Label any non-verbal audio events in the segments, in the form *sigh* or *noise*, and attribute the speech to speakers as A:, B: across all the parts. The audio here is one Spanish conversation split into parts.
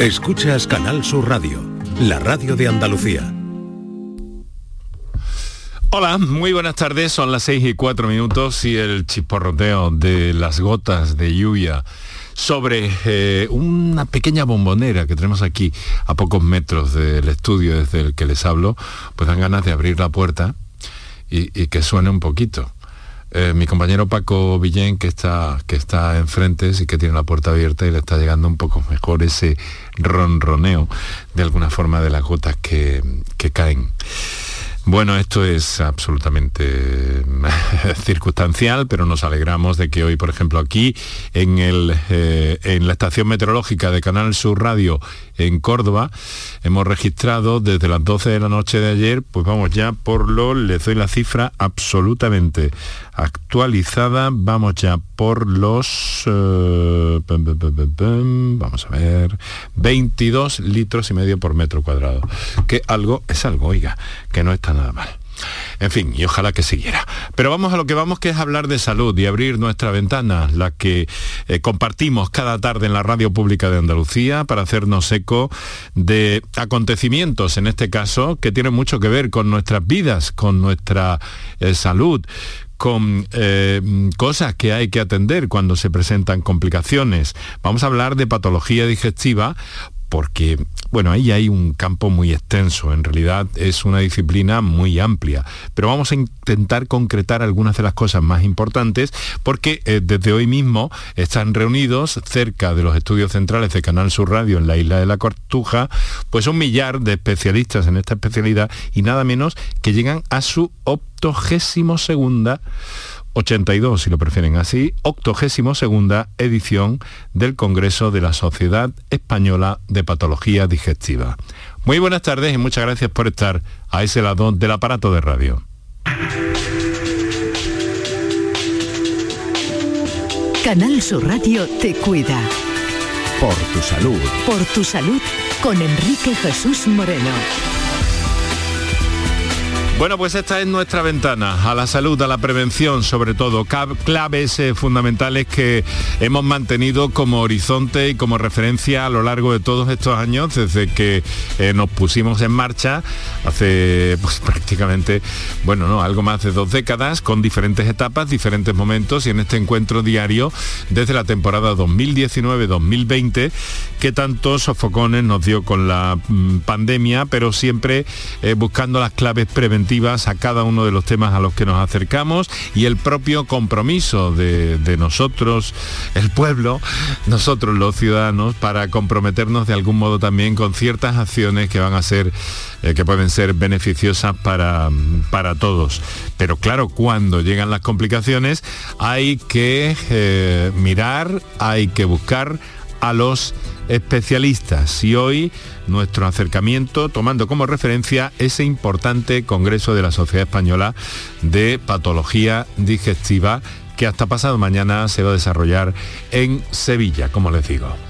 A: Escuchas Canal Sur Radio, la radio de Andalucía.
B: Hola, muy buenas tardes, son las 6 y 4 minutos y el chisporroteo de las gotas de lluvia sobre eh, una pequeña bombonera que tenemos aquí a pocos metros del estudio desde el que les hablo, pues dan ganas de abrir la puerta y, que suene un poquito. Eh, mi compañero Paco Villén, que está, que está enfrente, sí que tiene la puerta abierta y le está llegando un poco mejor ese ronroneo de alguna forma de las gotas que, que caen. Bueno, esto es absolutamente *laughs* circunstancial, pero nos alegramos de que hoy, por ejemplo, aquí en, el, eh, en la estación meteorológica de Canal Sur Radio en Córdoba, hemos registrado desde las 12 de la noche de ayer, pues vamos ya por lo, les doy la cifra absolutamente actualizada, vamos ya por los, eh, vamos a ver, 22 litros y medio por metro cuadrado, que algo es algo, oiga, que no está nada mal. En fin, y ojalá que siguiera. Pero vamos a lo que vamos, que es hablar de salud y abrir nuestra ventana, la que eh, compartimos cada tarde en la radio pública de Andalucía para hacernos eco de acontecimientos, en este caso, que tienen mucho que ver con nuestras vidas, con nuestra eh, salud, con eh, cosas que hay que atender cuando se presentan complicaciones. Vamos a hablar de patología digestiva porque, bueno, ahí hay un campo muy extenso, en realidad es una disciplina muy amplia, pero vamos a intentar concretar algunas de las cosas más importantes porque eh, desde hoy mismo están reunidos cerca de los estudios centrales de Canal Sur Radio en la isla de la Cortuja, pues un millar de especialistas en esta especialidad y nada menos que llegan a su octogésimo segunda 82, si lo prefieren así, 82 segunda edición del Congreso de la Sociedad Española de Patología Digestiva. Muy buenas tardes y muchas gracias por estar a ese lado del aparato de radio.
C: Canal Sur Radio te cuida.
A: Por tu salud.
C: Por tu salud con Enrique Jesús Moreno.
B: Bueno, pues esta es nuestra ventana a la salud, a la prevención, sobre todo, claves eh, fundamentales que hemos mantenido como horizonte y como referencia a lo largo de todos estos años, desde que eh, nos pusimos en marcha hace pues, *laughs* prácticamente, bueno, no, algo más de dos décadas, con diferentes etapas, diferentes momentos y en este encuentro diario desde la temporada 2019-2020, que tantos sofocones nos dio con la mm, pandemia, pero siempre eh, buscando las claves preventivas a cada uno de los temas a los que nos acercamos y el propio compromiso de, nosotros, el pueblo, nosotros los ciudadanos, para comprometernos de algún modo también con ciertas acciones que van a ser, eh, que pueden ser beneficiosas para, para todos. Pero claro, cuando llegan las complicaciones hay que eh, mirar, hay que buscar a los especialistas y hoy nuestro acercamiento tomando como referencia ese importante Congreso de la Sociedad Española de Patología Digestiva que hasta pasado mañana se va a desarrollar en Sevilla, como les digo.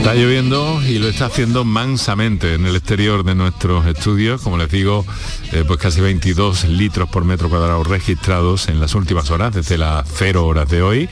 B: Está lloviendo y lo está haciendo mansamente en el exterior de nuestros estudios. Como les digo, eh, pues casi 22 litros por metro cuadrado registrados en las últimas horas, desde las 0 horas de hoy.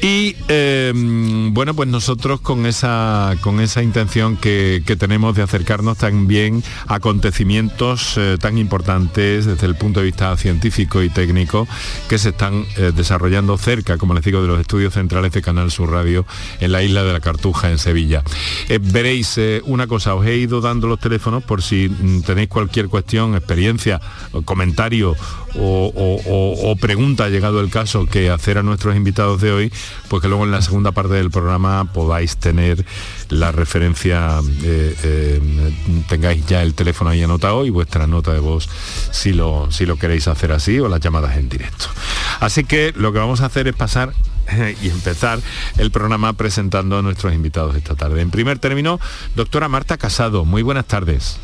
B: Y em, bueno, pues nosotros con esa, con esa intención que, tenemos de acercarnos también a acontecimientos eh, tan importantes desde el punto de vista científico y técnico que se están eh, desarrollando cerca, como les digo, de los estudios centrales de Canal Sur Radio en la isla de la Cartuja, en Sevilla. Eh, veréis una cosa, os he ido dando los teléfonos por si mm, tenéis cualquier cuestión, experiencia, comentario o, pregunta, llegado el caso, que hacer a nuestros invitados de hoy, pues que luego en la segunda parte del programa podáis tener la referencia, eh, eh, tengáis ya el teléfono ahí anotado y vuestra nota de voz si lo, si lo queréis hacer así o las llamadas en directo. Así que lo que vamos a hacer es pasar *laughs* y empezar el programa presentando a nuestros invitados esta tarde. En primer término, doctora Marta Casado, muy buenas tardes.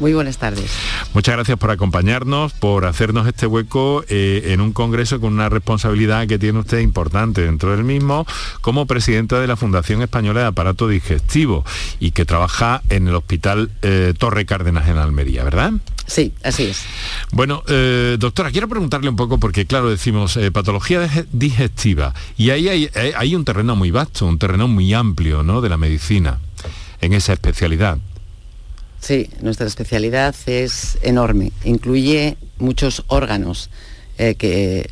D: Muy buenas tardes.
B: Muchas gracias por acompañarnos, por hacernos este hueco eh, en un congreso con una responsabilidad que tiene usted importante dentro del mismo como presidenta de la Fundación Española de Aparato Digestivo y que trabaja en el Hospital eh, Torre Cárdenas en Almería, ¿verdad?
D: Sí, así es.
B: Bueno, eh, doctora, quiero preguntarle un poco, porque claro, decimos patología digestiva, y ahí hay, hay, un terreno muy vasto, un terreno muy amplio, ¿no?, de la medicina, en esa especialidad.
D: Sí, nuestra especialidad es enorme, incluye muchos órganos eh, que,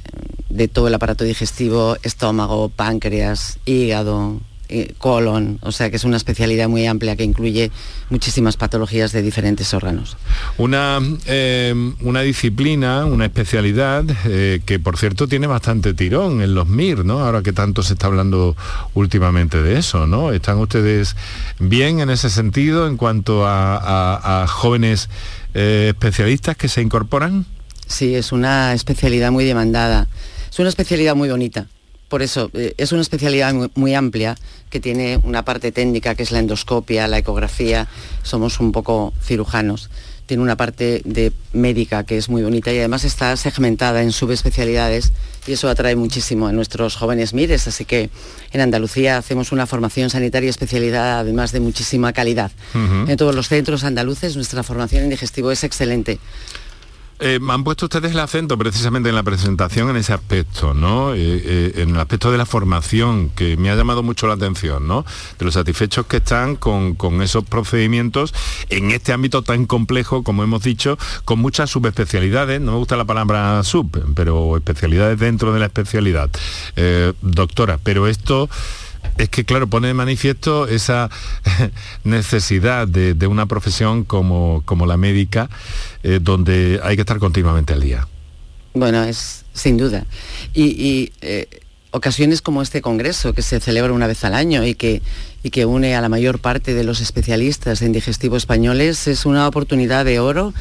D: de todo el aparato digestivo, estómago, páncreas, hígado, eh, colon, o sea que es una especialidad muy amplia que incluye muchísimas patologías de diferentes órganos.
B: Una, eh, una disciplina, una especialidad eh, que por cierto tiene bastante tirón en los MIR, ¿no? Ahora que tanto se está hablando últimamente de eso, ¿no? ¿Están ustedes bien en ese sentido en cuanto a jóvenes especialistas que se incorporan?
D: Sí, es una especialidad muy demandada. Es una especialidad muy bonita por eso, eh, es una especialidad muy, amplia que tiene una parte técnica que es la endoscopia, la ecografía, somos un poco cirujanos. Tiene una parte de médica que es muy bonita y además está segmentada en subespecialidades y eso atrae muchísimo a nuestros jóvenes mires. Así que en Andalucía hacemos una formación sanitaria especialidad además de muchísima calidad. En todos los centros andaluces nuestra formación en digestivo es excelente.
B: Eh, han puesto ustedes el acento precisamente en la presentación en ese aspecto, ¿no? Eh, eh, en el aspecto de la formación, que me ha llamado mucho la atención, ¿no? De los satisfechos que están con, esos procedimientos en este ámbito tan complejo, como hemos dicho, con muchas subespecialidades, no me gusta la palabra sub, pero especialidades dentro de la especialidad. doctora, pero esto es que, claro, pone de manifiesto esa *laughs* necesidad de, una profesión como, como la médica, eh, donde hay que estar continuamente al día.
D: Bueno, es sin duda. Y, eh, ocasiones como este congreso, que se celebra una vez al año y que, y que une a la mayor parte de los especialistas en digestivo españoles, es una oportunidad de oro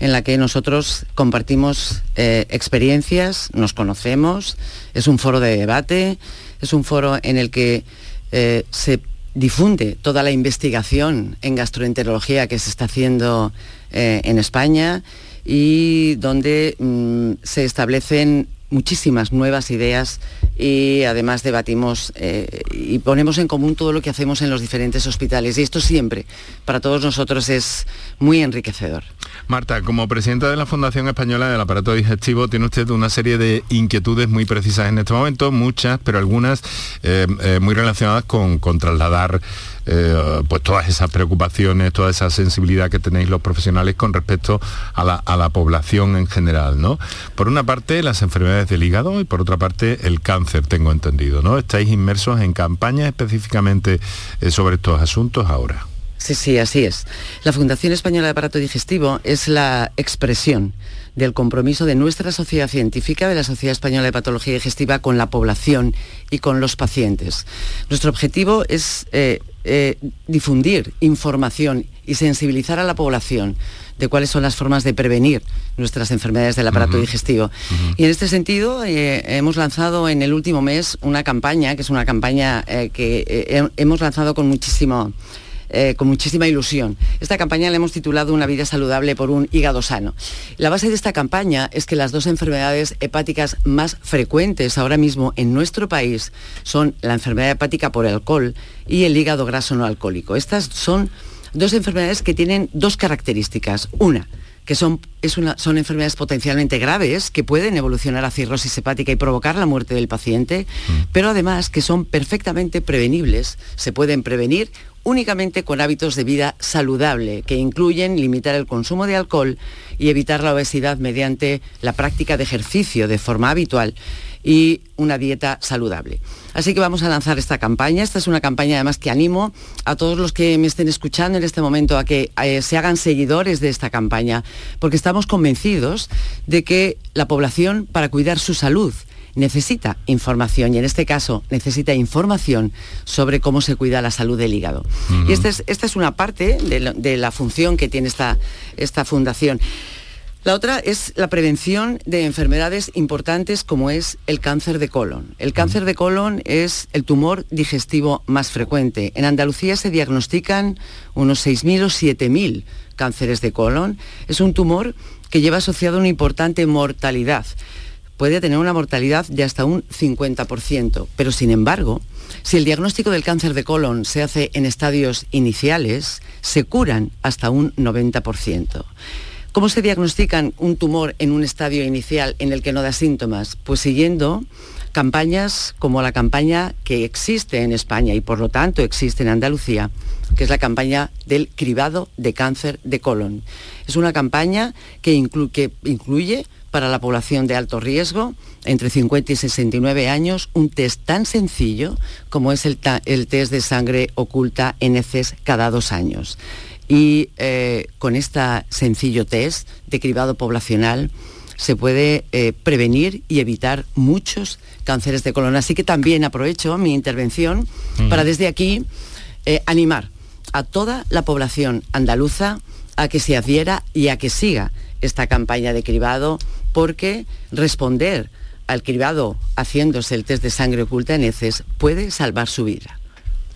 D: en la que nosotros compartimos eh, experiencias, nos conocemos, es un foro de debate, es un foro en el que eh, se difunde toda la investigación en gastroenterología que se está haciendo eh, en España y donde mm, se establecen muchísimas nuevas ideas y además debatimos eh, y ponemos en común todo lo que hacemos en los diferentes hospitales. Y esto siempre, para todos nosotros, es muy enriquecedor.
B: Marta, como presidenta de la Fundación Española del Aparato Digestivo, tiene usted una serie de inquietudes muy precisas en este momento, muchas, pero algunas eh, eh, muy relacionadas con, con trasladar eh, pues todas esas preocupaciones, toda esa sensibilidad que tenéis los profesionales con respecto a la, población en general, ¿no? Por una parte, las enfermedades del hígado y por otra parte, el cáncer, tengo entendido, ¿no? Estáis inmersos en campañas específicamente eh, sobre estos asuntos ahora.
D: Sí, sí, así es. La Fundación Española de Aparato Digestivo es la expresión del compromiso de nuestra sociedad científica, de la Sociedad Española de Patología Digestiva, con la población y con los pacientes. Nuestro objetivo es eh, eh, difundir información y sensibilizar a la población de cuáles son las formas de prevenir nuestras enfermedades del aparato digestivo. Y en este sentido eh, hemos lanzado en el último mes una campaña, que es una campaña eh, que hemos lanzado con muchísimo eh, con muchísima ilusión. Esta campaña la hemos titulado Una vida saludable por un hígado sano. La base de esta campaña es que las dos enfermedades hepáticas más frecuentes ahora mismo en nuestro país son la enfermedad hepática por alcohol y el hígado graso no alcohólico. Estas son dos enfermedades que tienen dos características. Una, que son, son enfermedades potencialmente graves que pueden evolucionar a cirrosis hepática y provocar la muerte del paciente, mm. pero además que son perfectamente prevenibles, se pueden prevenir únicamente con hábitos de vida saludable, que incluyen limitar el consumo de alcohol y evitar la obesidad mediante la práctica de ejercicio de forma habitual y una dieta saludable. Así que vamos a lanzar esta campaña. Esta es una campaña además que animo a todos los que me estén escuchando en este momento a que eh, se hagan seguidores de esta campaña, porque estamos convencidos de que la población, para cuidar su salud, necesita información y en este caso necesita información sobre cómo se cuida la salud del hígado. Y esta es, esta es una parte de, la función que tiene esta, esta fundación. La otra es la prevención de enfermedades importantes como es el cáncer de colon. El cáncer de colon es el tumor digestivo más frecuente. En Andalucía se diagnostican unos 6.000 o 7.000 cánceres de colon. Es un tumor que lleva asociado una importante mortalidad. Puede tener una mortalidad de hasta un 50%, pero sin embargo, si el diagnóstico del cáncer de colon se hace en estadios iniciales, se curan hasta un 90%. ¿Cómo se diagnostican un tumor en un estadio inicial en el que no da síntomas? Pues siguiendo campañas como la campaña que existe en España y por lo tanto existe en Andalucía, que es la campaña del cribado de cáncer de colon. Es una campaña que, incluye para la población de alto riesgo, entre 50 y 69 años, un test tan sencillo como es el, test de sangre oculta en heces cada dos años y eh, con este sencillo test de cribado poblacional se puede eh, prevenir y evitar muchos cánceres de colon. Así que también aprovecho mi intervención para desde aquí eh, animar a toda la población andaluza a que se adhiera y a que siga esta campaña de cribado porque responder al cribado haciéndose el test de sangre oculta en heces puede salvar su vida.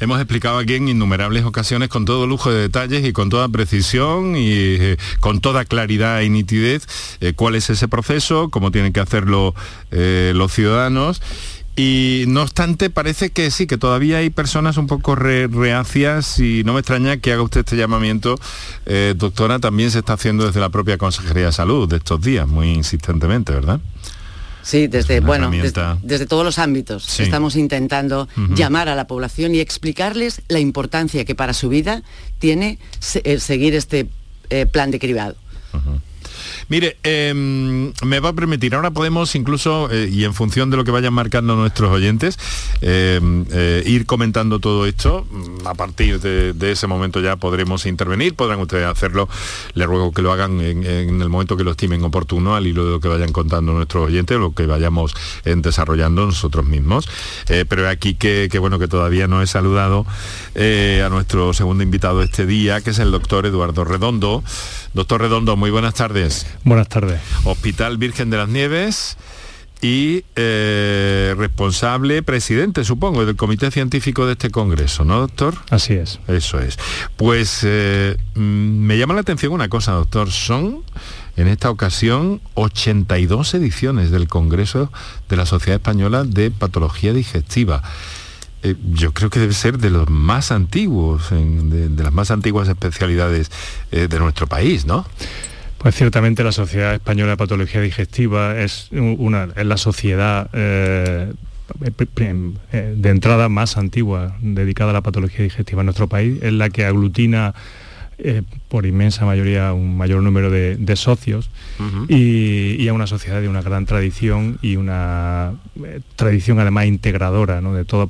B: Hemos explicado aquí en innumerables ocasiones con todo lujo de detalles y con toda precisión y eh, con toda claridad y nitidez eh, cuál es ese proceso, cómo tienen que hacerlo eh, los ciudadanos. Y no obstante, parece que sí, que todavía hay personas un poco reacias y no me extraña que haga usted este llamamiento, doctora, también se está haciendo desde la propia Consejería de Salud de estos días, muy insistentemente, ¿verdad?
D: Sí, desde, bueno, desde, todos los ámbitos. Estamos intentando llamar a la población y explicarles la importancia que para su vida tiene eh, seguir este eh, plan de cribado.
B: Mire, em, me va a permitir, ahora podemos incluso, eh, y en función de lo que vayan marcando nuestros oyentes, em, eh, ir comentando todo esto. A partir de, ese momento ya podremos intervenir, podrán ustedes hacerlo. Les ruego que lo hagan en, el momento que lo estimen oportuno, al hilo de lo que vayan contando nuestros oyentes, lo que vayamos desarrollando nosotros mismos. Eh, pero aquí que, que, bueno, que todavía no he saludado a nuestro segundo invitado este día, que es el doctor Eduardo Redondo. Doctor Redondo, muy buenas tardes.
E: Buenas tardes.
B: Hospital Virgen de las Nieves y eh, responsable presidente, supongo, del comité científico de este congreso, ¿no, doctor?
E: Así es.
B: Eso es. Pues eh, mm, me llama la atención una cosa, doctor. Son en esta ocasión 82 ediciones del Congreso de la Sociedad Española de Patología Digestiva. Eh, yo creo que debe ser de los más antiguos, de, las más antiguas especialidades de nuestro país, ¿no?
E: Pues ciertamente la Sociedad Española de Patología Digestiva es, una, es la sociedad eh, de entrada más antigua dedicada a la patología digestiva en nuestro país, es la que aglutina por inmensa mayoría un mayor número de, socios y, a una sociedad de una gran tradición y una tradición además integradora ¿no? de todo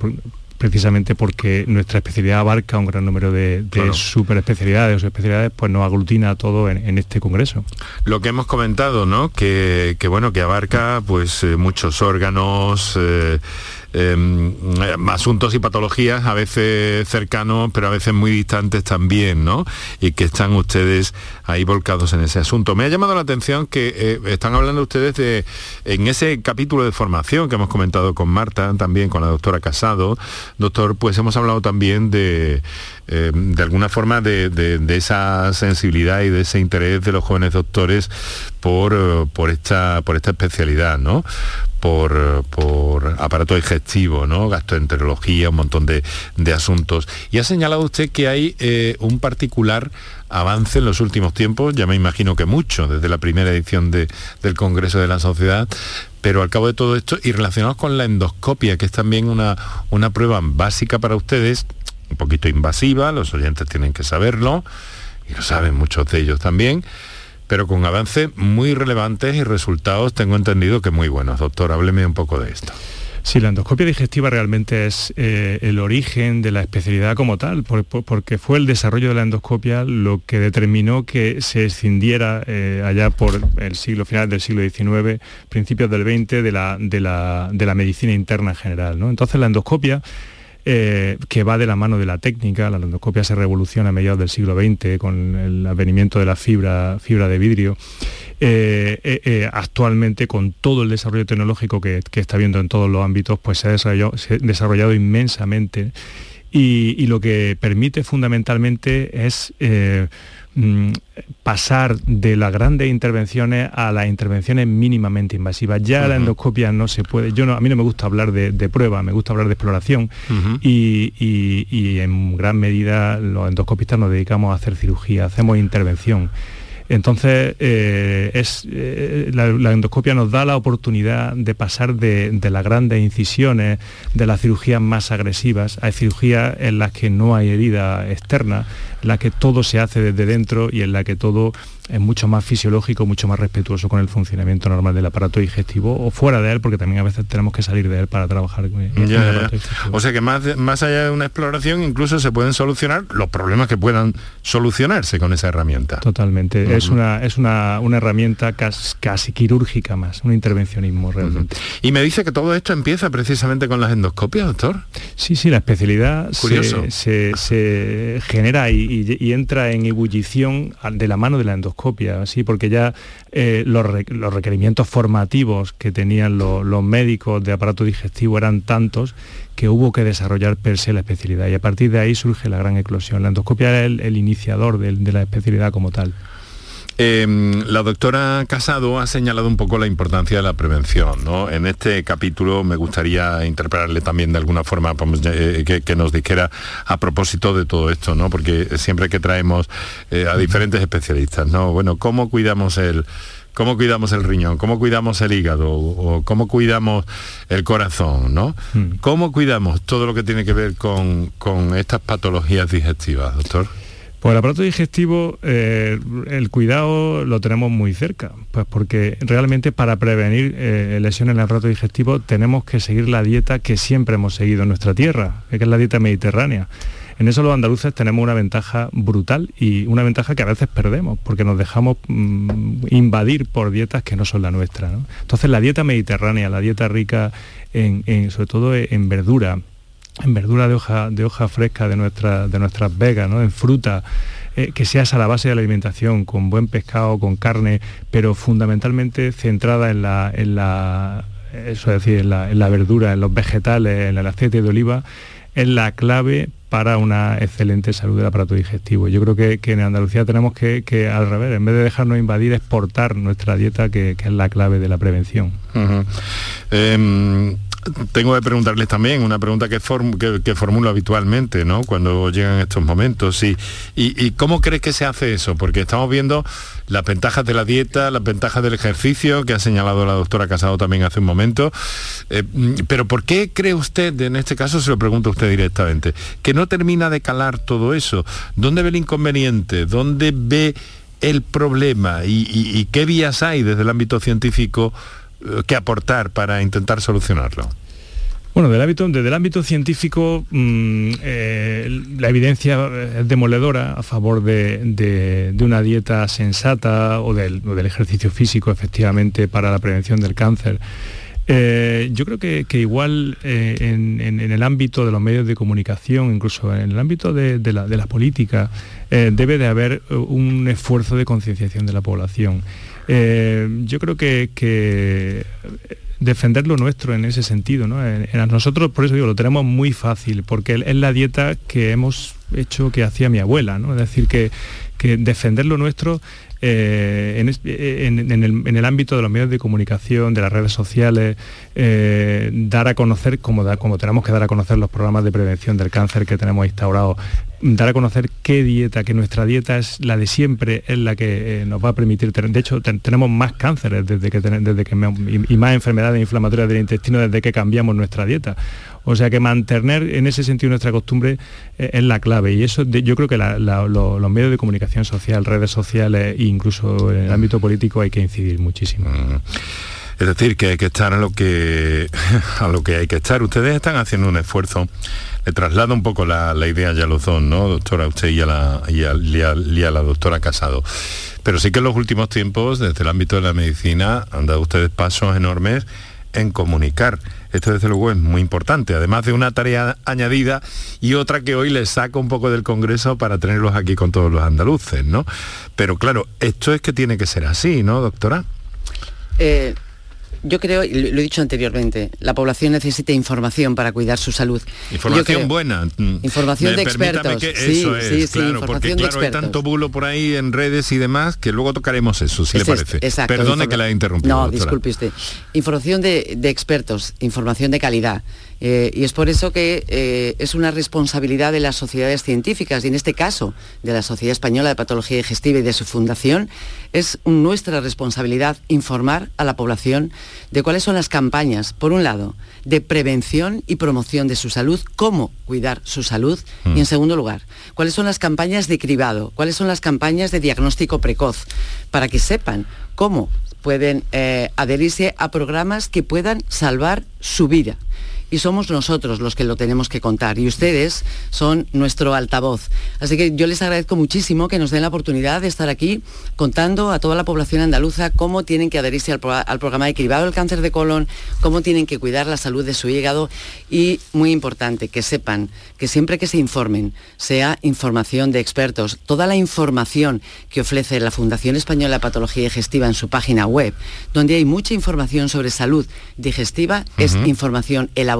E: precisamente porque nuestra especialidad abarca un gran número de, de superespecialidades o especialidades, pues nos aglutina todo en, este congreso.
B: Lo que hemos comentado, ¿no? Que, bueno, que abarca pues eh, muchos órganos. Eh, Em, asuntos y patologías a veces cercanos, pero a veces muy distantes también, ¿no? Y que están ustedes ahí volcados en ese asunto. Me ha llamado la atención que eh, están hablando ustedes de, en ese capítulo de formación que hemos comentado con Marta, también con la doctora Casado, doctor, pues hemos hablado también de, em, de alguna forma de, esa sensibilidad y de ese interés de los jóvenes doctores por, por, esta, por esta especialidad, ¿no? por, por aparato digestivo, ¿no? gastroenterología, un montón de, asuntos. Y ha señalado usted que hay eh, un particular avance en los últimos tiempos, ya me imagino que mucho, desde la primera edición del Congreso de la Sociedad, pero al cabo de todo esto, y relacionados con la endoscopia, que es también una, una prueba básica para ustedes, un poquito invasiva, los oyentes tienen que saberlo, y lo saben muchos de ellos también, pero con avances muy relevantes y resultados tengo entendido que muy buenos. Doctor, hábleme un poco de esto.
E: Sí, la endoscopia digestiva realmente es eh, el origen de la especialidad como tal, porque fue el desarrollo de la endoscopia lo que determinó que se escindiera eh, allá por el siglo final del siglo XIX, principios del XX, de la, de la, medicina interna en general. ¿no? Entonces la endoscopia eh, que va de la mano de la técnica. La endoscopia se revoluciona a mediados del siglo XX con el advenimiento de la fibra, de vidrio actualmente con todo el desarrollo tecnológico que, está viendo en todos los ámbitos, pues se ha desarrollado, inmensamente y, lo que permite fundamentalmente es Mm, pasar de las grandes intervenciones a las intervenciones mínimamente invasivas. Ya la endoscopia no se puede, yo no, a mí no me gusta hablar de, prueba, me gusta hablar de exploración y, en gran medida los endoscopistas nos dedicamos a hacer cirugía, hacemos intervención. Entonces, eh, es, eh, la, endoscopia nos da la oportunidad de pasar de, de, las grandes incisiones, de las cirugías más agresivas, a cirugías en las que no hay herida externa, la que todo se hace desde dentro y en la que todo es mucho más fisiológico, mucho más respetuoso con el funcionamiento normal del aparato digestivo o fuera de él, porque también a veces tenemos que salir de él para trabajar
B: O sea que más, más allá de una exploración incluso se pueden solucionar los problemas que puedan solucionarse con esa herramienta.
E: Totalmente. Es una, es una, herramienta casi, quirúrgica más, un intervencionismo realmente.
B: Y me dice que todo esto empieza precisamente con las endoscopias, doctor.
E: Sí, sí, la especialidad se, se, genera y, y entra en ebullición de la mano de la endoscopia ¿sí? porque ya eh, los, requerimientos formativos que tenían los médicos de aparato digestivo eran tantos que hubo que desarrollar per se la especialidad y a partir de ahí surge la gran eclosión. La endoscopia es el, iniciador de la especialidad como tal.
B: Em, la doctora Casado ha señalado un poco la importancia de la prevención. ¿no? En este capítulo me gustaría interpelarle también de alguna forma eh, que, nos dijera a propósito de todo esto, ¿no? porque siempre que traemos eh, a diferentes especialistas, ¿no? bueno, ¿cómo cuidamos el cómo cuidamos el riñón, cómo cuidamos el hígado o cómo cuidamos el corazón, ¿no? Mm. ¿Cómo cuidamos todo lo que tiene que ver con, con estas patologías digestivas, doctor?
E: Pues el aparato digestivo, eh, el cuidado lo tenemos muy cerca, pues porque realmente para prevenir eh, lesiones en el aparato digestivo tenemos que seguir la dieta que siempre hemos seguido en nuestra tierra, que es la dieta mediterránea. En eso los andaluces tenemos una ventaja brutal y una ventaja que a veces perdemos porque nos dejamos mm, invadir por dietas que no son la nuestra. Entonces la dieta mediterránea, la dieta rica en, sobre todo en verdura, en verdura de hoja, de hoja fresca de, nuestra, de nuestras vegas, ¿no? en fruta, eh, que sea esa la base de la alimentación, con buen pescado, con carne, pero fundamentalmente centrada en la, en la, eso decir, en la, verdura, en los vegetales, en el aceite de oliva, es la clave para una excelente salud del aparato digestivo. Yo creo que, en Andalucía tenemos que, al revés, en vez de dejarnos invadir, exportar nuestra dieta, que, es la clave de la prevención
B: tengo que preguntarles también una pregunta que, formulo habitualmente ¿no? cuando llegan estos momentos. Y, cómo crees que se hace eso? Porque estamos viendo las ventajas de la dieta, las ventajas del ejercicio, que ha señalado la doctora Casado también hace un momento. Eh, pero ¿por qué cree usted, en este caso se lo pregunto a usted directamente, que no termina de calar todo eso? ¿Dónde ve el inconveniente? ¿Dónde ve el problema? y qué vías hay desde el ámbito científico? Eh, que aportar para intentar solucionarlo?
E: Bueno, del ámbito, desde el ámbito científico, mm, eh, la evidencia es demoledora a favor de, una dieta sensata o del, ejercicio físico, efectivamente, para la prevención del cáncer. Eh, yo creo que, igual en, el ámbito de los medios de comunicación, incluso en el ámbito de, la, política, debe de haber un esfuerzo de concienciación de la población. Eh, yo creo que, defender lo nuestro en ese sentido. ¿no? nosotros, por eso digo, lo tenemos muy fácil, porque es la dieta que hemos hecho que hacía mi abuela. ¿no? Es decir, que, defender lo nuestro eh, en, el, ámbito de los medios de comunicación, de las redes sociales, eh, dar a conocer, como, como tenemos que dar a conocer los programas de prevención del cáncer que tenemos instaurados, dar a conocer qué dieta, que nuestra dieta es la de siempre, es la que eh, nos va a permitir tener. De hecho, tenemos más cánceres desde que, desde que y, más enfermedades inflamatorias del intestino desde que cambiamos nuestra dieta. O sea que mantener en ese sentido nuestra costumbre eh, es la clave y eso yo creo que los medios de comunicación social, redes sociales e incluso en el ámbito político hay que incidir muchísimo. Mm.
B: Es decir, que hay que estar a lo que, *laughs* a lo que hay que estar. Ustedes están haciendo un esfuerzo. Le traslado un poco la, idea ya los dos, ¿no, doctora? Usted y a, la, y a la doctora Casado. Pero sí que en los últimos tiempos, desde el ámbito de la medicina, han dado ustedes pasos enormes en comunicar Esto desde luego es muy importante, además de una tarea añadida y otra que hoy les saco un poco del Congreso para tenerlos aquí con todos los andaluces, ¿no? Pero claro, esto es que tiene que ser así, ¿no, doctora?
D: Eh, yo creo, y lo he dicho anteriormente, la población necesita información para cuidar su salud.
B: Información buena.
D: Información de expertos.
B: sí, sí, sí, claro, porque claro, hay tanto bulo por ahí en redes y demás que luego tocaremos eso, si le parece. Exacto, Perdone que la he interrumpido.
D: No, disculpe usted. Información de expertos, información de calidad. Eh, y es por eso que eh, es una responsabilidad de las sociedades científicas, y en este caso de la Sociedad Española de Patología Digestiva y de su fundación, es nuestra responsabilidad informar a la población de cuáles son las campañas, por un lado, de prevención y promoción de su salud, cómo cuidar su salud, y en mm. segundo lugar, cuáles son las campañas de cribado, cuáles son las campañas de diagnóstico precoz, para que sepan cómo pueden eh, adherirse a programas que puedan salvar su vida y somos nosotros los que lo tenemos que contar y ustedes son nuestro altavoz. Así que yo les agradezco muchísimo que nos den la oportunidad de estar aquí contando a toda la población andaluza cómo tienen que adherirse al, programa de cribado del cáncer de colon, cómo tienen que cuidar la salud de su hígado y, muy importante, que sepan que siempre que se informen, sea información de expertos, toda la información que ofrece la Fundación Española de Patología Digestiva en su página web, donde hay mucha información sobre salud digestiva, es información elaborada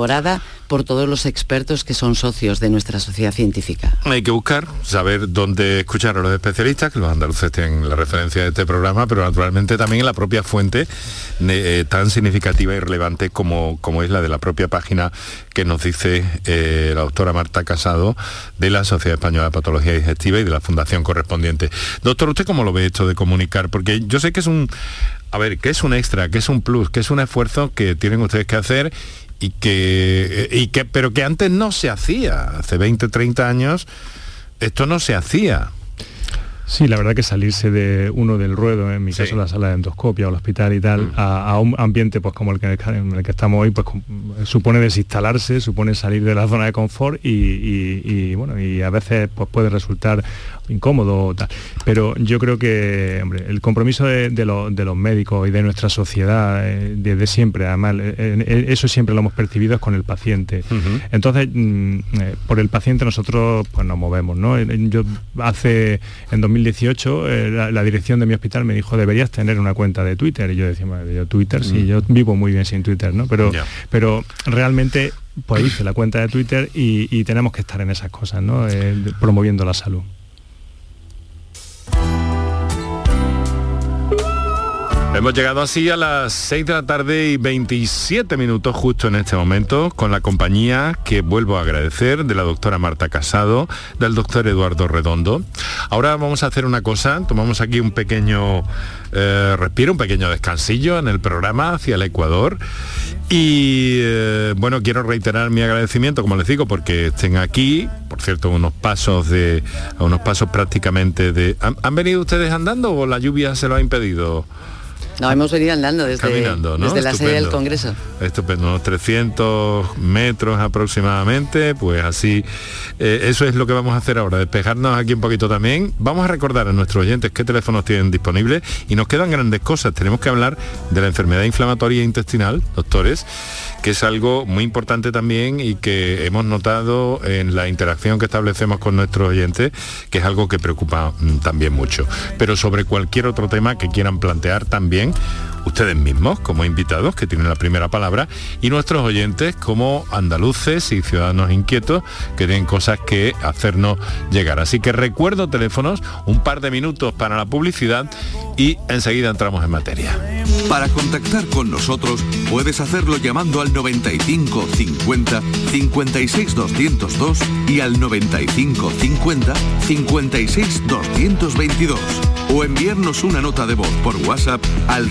D: por todos los expertos que son socios de nuestra sociedad científica.
B: Hay que buscar, saber dónde escuchar a los especialistas, que los andaluces tienen la referencia de este programa, pero naturalmente también en la propia fuente eh, tan significativa y relevante como, como es la de la propia página que nos dice eh, la doctora Marta Casado de la Sociedad Española de Patología Digestiva y de la fundación correspondiente. Doctor, ¿usted cómo lo ve esto de comunicar? Porque yo sé que es un a ver, que es un extra, que es un plus, que es un esfuerzo que tienen ustedes que hacer y que, y que, pero que antes no se hacía, hace 20, 30 años esto no se hacía.
E: Sí, la verdad que salirse de uno del ruedo, en mi caso la sala de endoscopia o el hospital y tal, mm. a, un ambiente pues como el que, en el que estamos hoy, pues supone desinstalarse, supone salir de la zona de confort y, bueno, y a veces pues puede resultar incómodo tal. Pero yo creo que el compromiso de, los médicos y de nuestra sociedad eh, desde siempre, además, eh, eh, eso siempre lo hemos percibido es con el paciente. Entonces, mm, por el paciente nosotros pues nos movemos, ¿no? Yo hace en 2018 la, dirección de mi hospital me dijo deberías tener una cuenta de Twitter y yo decía, yo Twitter, sí, mm. yo vivo muy bien sin Twitter, ¿no? Pero, pero realmente pues hice la cuenta de Twitter y, tenemos que estar en esas cosas, ¿no? promoviendo la salud.
B: Hemos llegado así a las 6 de la tarde y 27 minutos justo en este momento con la compañía que vuelvo a agradecer de la doctora Marta Casado, del doctor Eduardo Redondo. Ahora vamos a hacer una cosa, tomamos aquí un pequeño eh, respiro, un pequeño descansillo en el programa hacia el Ecuador y eh, bueno, quiero reiterar mi agradecimiento, como les digo, porque estén aquí, por cierto, unos pasos de, unos pasos prácticamente de... ¿Han venido ustedes andando o la lluvia se lo ha impedido?
D: No, hemos venido andando desde, desde la sede del Congreso.
B: Estupendo, unos 300 metros aproximadamente, pues así, eh, eso es lo que vamos a hacer ahora, despejarnos aquí un poquito también. Vamos a recordar a nuestros oyentes qué teléfonos tienen disponibles y nos quedan grandes cosas. Tenemos que hablar de la enfermedad inflamatoria intestinal, doctores, que es algo muy importante también y que hemos notado en la interacción que establecemos con nuestros oyentes, que es algo que preocupa mm, también mucho. Pero sobre cualquier otro tema que quieran plantear también, listening. Ustedes mismos como invitados que tienen la primera palabra y nuestros oyentes como andaluces y ciudadanos inquietos que tienen cosas que hacernos llegar. Así que recuerdo teléfonos, un par de minutos para la publicidad y enseguida entramos en materia.
A: Para contactar con nosotros puedes hacerlo llamando al 95 50 56 202 y al 95 50 56 222 o enviarnos una nota de voz por WhatsApp al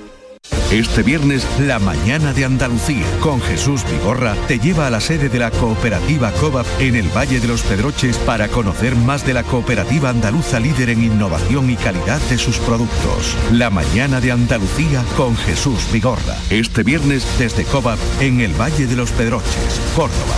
A: Este viernes, la mañana de Andalucía, con Jesús Vigorra, te lleva a la sede de la cooperativa COVAP en el Valle de los Pedroches para conocer más de la cooperativa andaluza líder en innovación y calidad de sus productos. La mañana de Andalucía con Jesús Vigorra. Este viernes desde COVAP en el Valle de los Pedroches, Córdoba.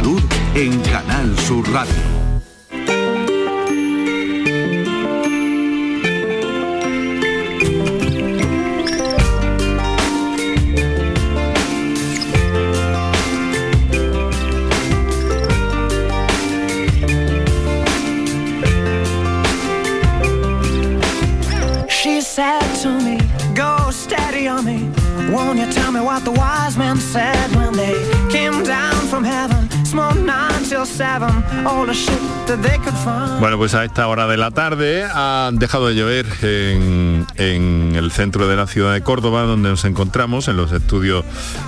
A: Salud en Canal Sur Radio.
F: She said to me, go steady on me. Won't you tell me what the wise men said when they came down from heaven?
B: Bueno, pues a esta hora de la tarde ha dejado de llover en, en el centro de la ciudad de Córdoba, donde nos encontramos, en los estudios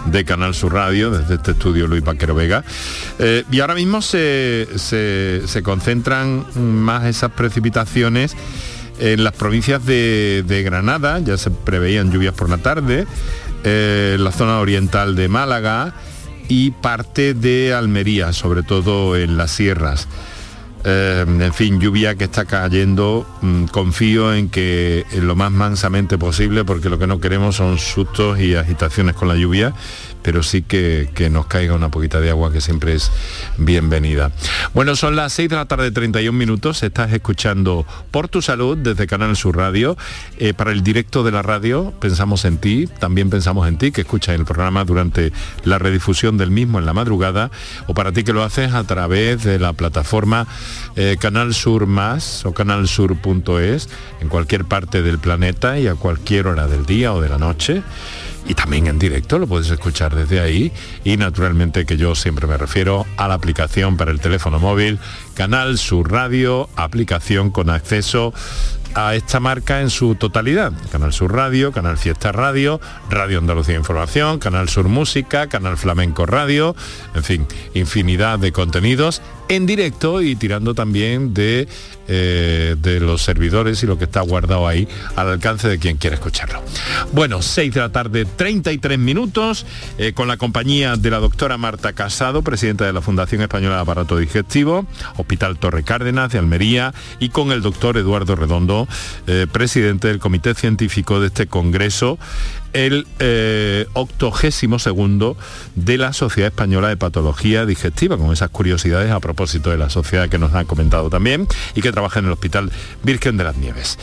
B: de Canal Sur Radio, desde este estudio Luis Paquero Vega. Eh, y ahora mismo se, concentran más esas precipitaciones en las provincias de, Granada, ya se preveían lluvias por la tarde, eh, la zona oriental de Málaga y parte de Almería, sobre todo en las sierras. Eh, en fin, lluvia que está cayendo, mm, confío en que lo más mansamente posible, porque lo que no queremos son sustos y agitaciones con la lluvia, pero sí que, que nos caiga una poquita de agua que siempre es bienvenida. Bueno, son las 6 de la tarde, 31 minutos, estás escuchando Por tu Salud desde Canal Sur Radio. Eh, para el directo de la radio pensamos en ti, también pensamos en ti que escuchas el programa durante la redifusión del mismo en la madrugada, o para ti que lo haces a través de la plataforma eh, Canal Sur Más o canalsur.es en cualquier parte del planeta y a cualquier hora del día o de la noche y también en directo, lo puedes escuchar desde ahí y naturalmente que yo siempre me refiero a la aplicación para el teléfono móvil Canal Sur Radio, aplicación con acceso a esta marca en su totalidad. Canal Sur Radio, Canal Fiesta Radio, Radio Andalucía Información, Canal Sur Música, Canal Flamenco Radio, en fin, infinidad de contenidos en directo y tirando también de, eh, de los servidores y lo que está guardado ahí al alcance de quien quiera escucharlo. Bueno, 6 de la tarde, 33 minutos, eh, con la compañía de la doctora Marta Casado, presidenta de la Fundación Española de Aparato Digestivo, Hospital Torre Cárdenas de Almería, y con el doctor Eduardo Redondo, eh, presidente del Comité Científico de este Congreso, el eh, octogésimo segundo de la Sociedad Española de Patología Digestiva, con esas curiosidades a propósito de la sociedad que nos han comentado también y que trabaja en el Hospital Virgen de las Nieves.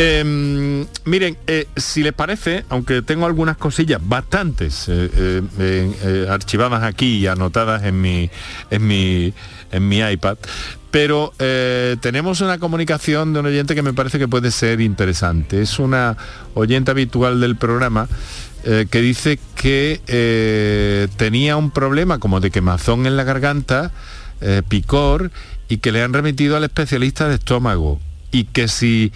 B: Eh, miren, eh, si les parece, aunque tengo algunas cosillas bastantes eh, eh, archivadas aquí y anotadas en mi, en mi, en mi iPad, pero eh, tenemos una comunicación de un oyente que me parece que puede ser interesante. Es una oyente habitual del programa eh, que dice que eh, tenía un problema como de quemazón en la garganta, picor, y que le han remitido al especialista de estómago. Y que si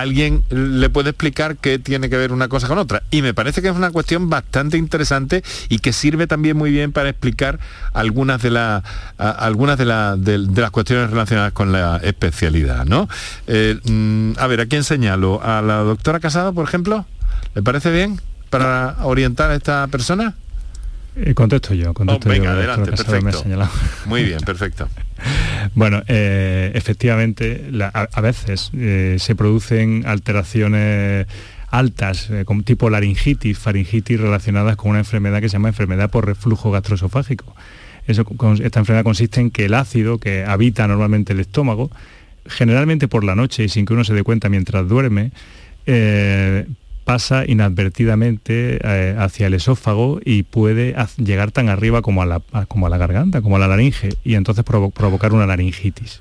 B: alguien le puede explicar qué tiene que ver una cosa con otra. Y me parece que es una cuestión bastante interesante y que sirve también muy bien para explicar algunas de, la- a- algunas de, la- de- de las cuestiones relacionadas con la especialidad. ¿no? Eh, mm, a ver, ¿a quién señalo? ¿A la doctora Casado, por ejemplo? ¿Le parece bien para orientar a esta persona?
E: Eh, contesto yo, contesto
B: Oh, venga,
E: yo,
B: adelante, perfecto. Muy bien, perfecto.
E: Bueno, eh, efectivamente, a, veces eh, se producen alteraciones altas, eh, tipo laringitis, faringitis relacionadas con una enfermedad que se llama enfermedad por reflujo gastroesofágico. Eso, esta enfermedad consiste en que el ácido que habita normalmente el estómago, generalmente por la noche y sin que uno se dé cuenta mientras duerme, eh, pasa inadvertidamente eh, hacia el esófago y puede llegar tan arriba como a, la, como a la garganta, como a la laringe, y entonces provocar una laringitis.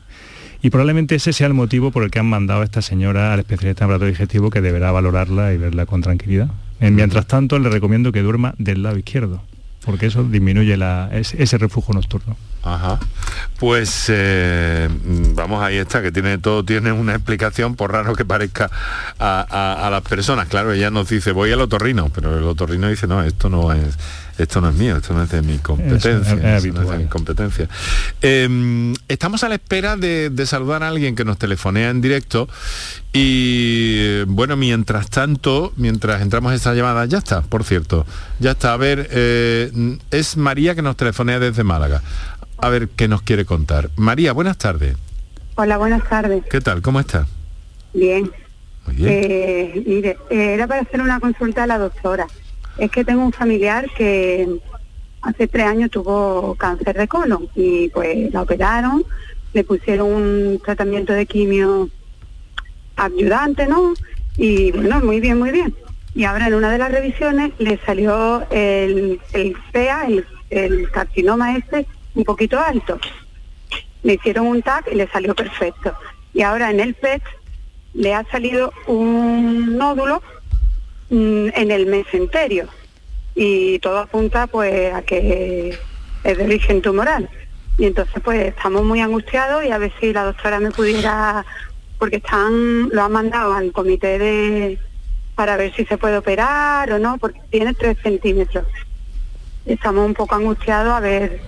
E: Y probablemente ese sea el motivo por el que han mandado a esta señora al especialista en aparato digestivo que deberá valorarla y verla con tranquilidad. Mientras tanto, le recomiendo que duerma del lado izquierdo porque eso disminuye ese, reflujo nocturno.
B: Ajá. Pues eh, vamos, ahí está, que tiene todo tiene una explicación, por raro que parezca a, las personas. Claro, ella nos dice, voy al otorrino, pero el otorrino dice, no, esto no es esto no es mío, esto no es de mi competencia. no es de mi competencia. Em, estamos a la espera de, saludar a alguien que nos telefonea en directo y bueno, mientras tanto, mientras entramos a esta llamada, ya está, por cierto, ya está. A ver, eh, es María que nos telefonea desde Málaga. A ver qué nos quiere contar. María, buenas tardes.
G: Hola, buenas tardes.
B: ¿Qué tal? ¿Cómo está?
G: Bien. Muy bien. Eh, mire, eh, era para hacer una consulta a la doctora. Es que tengo un familiar que hace tres años tuvo cáncer de colon y pues la operaron, le pusieron un tratamiento de quimio ayudante, ¿no? Y bueno, muy bien, muy bien. Y ahora en una de las revisiones le salió el, el CEA, el, carcinoma este, un poquito alto. Le hicieron un TAC y le salió perfecto. Y ahora en el PET le ha salido un nódulo Mm, en el mesenterio y todo apunta pues a que es de origen tumoral. Y entonces pues estamos muy angustiados y a ver si la doctora me pudiera, porque están, lo han mandado al comité de para ver si se puede operar o no, porque tiene tres centímetros. Estamos un poco angustiados a ver